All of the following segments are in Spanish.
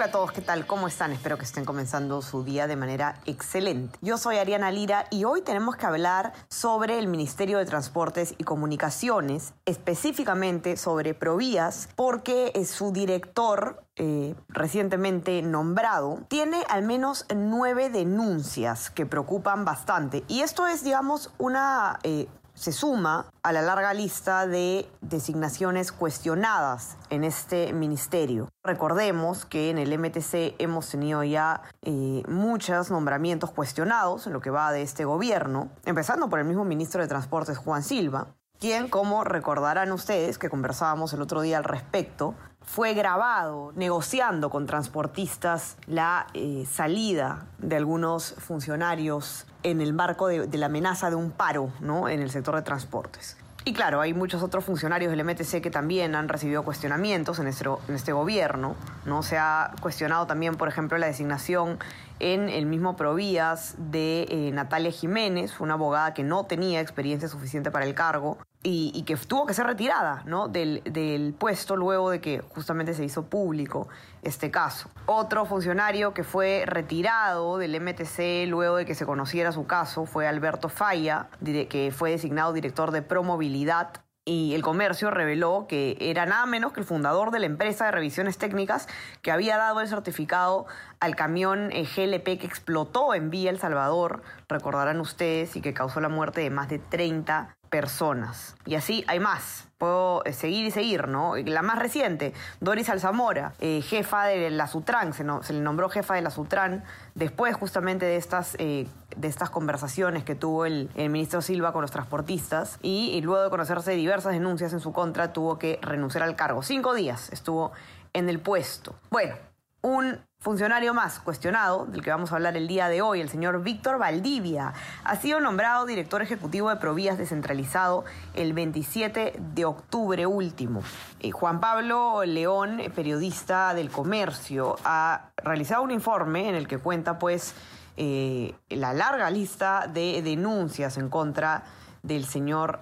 Hola a todos, ¿qué tal? ¿Cómo están? Espero que estén comenzando su día de manera excelente. Yo soy Ariana Lira y hoy tenemos que hablar sobre el Ministerio de Transportes y Comunicaciones, específicamente sobre Provías, porque eh, su director eh, recientemente nombrado, tiene al menos nueve denuncias que preocupan bastante. Y esto es, digamos, una eh, se suma a la larga lista de designaciones cuestionadas en este ministerio. Recordemos que en el MTC hemos tenido ya eh, muchos nombramientos cuestionados en lo que va de este gobierno, empezando por el mismo ministro de Transportes, Juan Silva, quien, como recordarán ustedes, que conversábamos el otro día al respecto, fue grabado negociando con transportistas la eh, salida de algunos funcionarios en el marco de, la amenaza de un paro ¿no? en el sector de transportes. Y claro, hay muchos otros funcionarios del MTC que también han recibido cuestionamientos en este, en este gobierno. ¿No? Se ha cuestionado también, por ejemplo, la designación en el mismo Provías de eh, Natalia Jiménez, una abogada que no tenía experiencia suficiente para el cargo y, que tuvo que ser retirada ¿no? del, del, puesto luego de que justamente se hizo público este caso. Otro funcionario que fue retirado del MTC luego de que se conociera su caso fue Alberto Falla, que fue designado director de Promovilidad y el comercio reveló que era nada menos que el fundador de la empresa de revisiones técnicas que había dado el certificado al camión eh, GLP que explotó en Villa El Salvador, recordarán ustedes, y que causó la muerte de más de 30 personas. Y así hay más. Puedo eh, seguir y seguir, ¿no? La más reciente, Doris Alzamora, eh, jefa de la Sutran, se, le nombró jefa de la Sutran después justamente de estas, eh, de estas conversaciones que tuvo el, ministro Silva con los transportistas y, y luego de conocerse diversas denuncias en su contra tuvo que renunciar al cargo. Cinco días estuvo en el puesto. Bueno, un funcionario más cuestionado, del que vamos a hablar el día de hoy, el señor Víctor Valdivia, ha sido nombrado director ejecutivo de Provías descentralizado el 27 de octubre último. Eh, Juan Pablo León, periodista del comercio, ha realizado un informe en el que cuenta pues eh, la larga lista de denuncias en contra del señor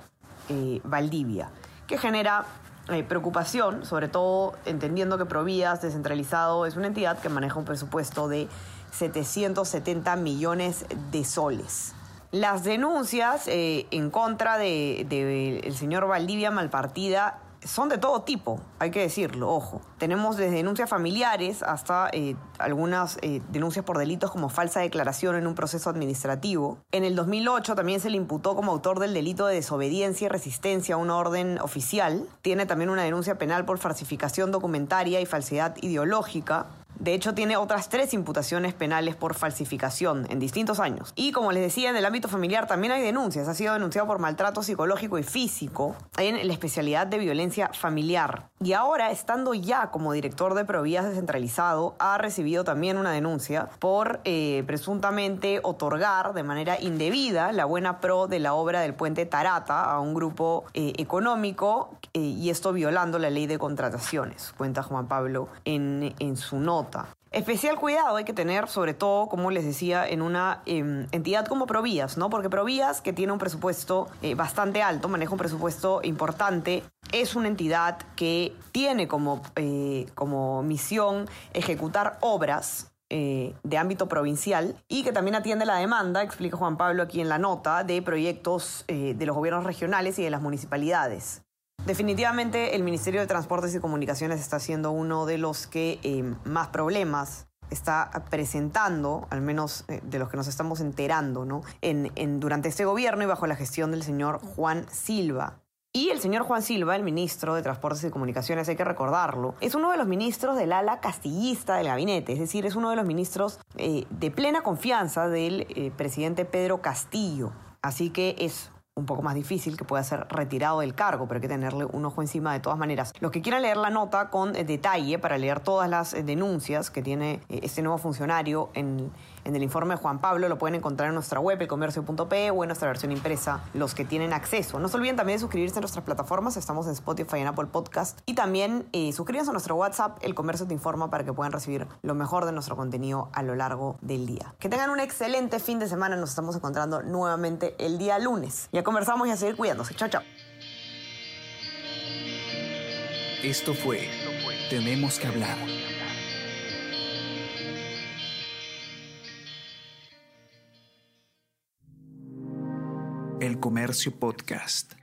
eh, Valdivia, que genera eh, preocupación, sobre todo entendiendo que Provías descentralizado es una entidad que maneja un presupuesto de 770 millones de soles. Las denuncias eh, en contra del de, el señor Valdivia Malpartida son de todo tipo, hay que decirlo, ojo. Tenemos desde denuncias familiares hasta eh, algunas eh, denuncias por delitos como falsa declaración en un proceso administrativo. En el 2008 también se le imputó como autor del delito de desobediencia y resistencia a una orden oficial. Tiene también una denuncia penal por falsificación documentaria y falsedad ideológica. De hecho, tiene otras tres imputaciones penales por falsificación en distintos años. Y como les decía, en el ámbito familiar también hay denuncias. Ha sido denunciado por maltrato psicológico y físico en la especialidad de violencia familiar. Y ahora, estando ya como director de Provías descentralizado, ha recibido también una denuncia por eh, presuntamente otorgar de manera indebida la buena pro de la obra del puente Tarata a un grupo eh, económico eh, y esto violando la ley de contrataciones, cuenta Juan Pablo en, en su nota. Especial cuidado hay que tener, sobre todo, como les decía, en una em, entidad como Provías, ¿no? Porque Provías, que tiene un presupuesto eh, bastante alto, maneja un presupuesto importante, es una entidad que tiene como, eh, como misión ejecutar obras eh, de ámbito provincial y que también atiende la demanda, explica Juan Pablo aquí en la nota, de proyectos de los gobiernos regionales y de las municipalidades. Definitivamente el Ministerio de Transportes y Comunicaciones está siendo uno de los que eh, más problemas está presentando, al menos eh, de los que nos estamos enterando, ¿no? En, durante este gobierno y bajo la gestión del señor Juan Silva. Y el señor Juan Silva, el ministro de Transportes y Comunicaciones, hay que recordarlo, es uno de los ministros del ala castillista del gabinete, es decir, es uno de los ministros eh, de plena confianza del presidente Pedro Castillo. Así que es un poco más difícil, que pueda ser retirado del cargo, pero hay que tenerle un ojo encima de todas maneras. Los que quieran leer la nota con detalle, para leer todas las denuncias que tiene eh, este nuevo funcionario en, en el informe de Juan Pablo lo pueden encontrar en nuestra web, elcomercio.pe o en nuestra versión impresa, los que tienen acceso. No se olviden también de suscribirse a nuestras plataformas, estamos en Spotify y en Apple Podcast. Y también eh, suscríbanse a nuestro WhatsApp, El Comercio Te Informa, para que puedan recibir lo mejor de nuestro contenido a lo largo del día. Que tengan un excelente fin de semana, nos estamos encontrando nuevamente el día lunes. Ya conversamos y a seguir cuidándose. Chao, chao. Esto fue Tenemos que hablar. El Comercio Podcast.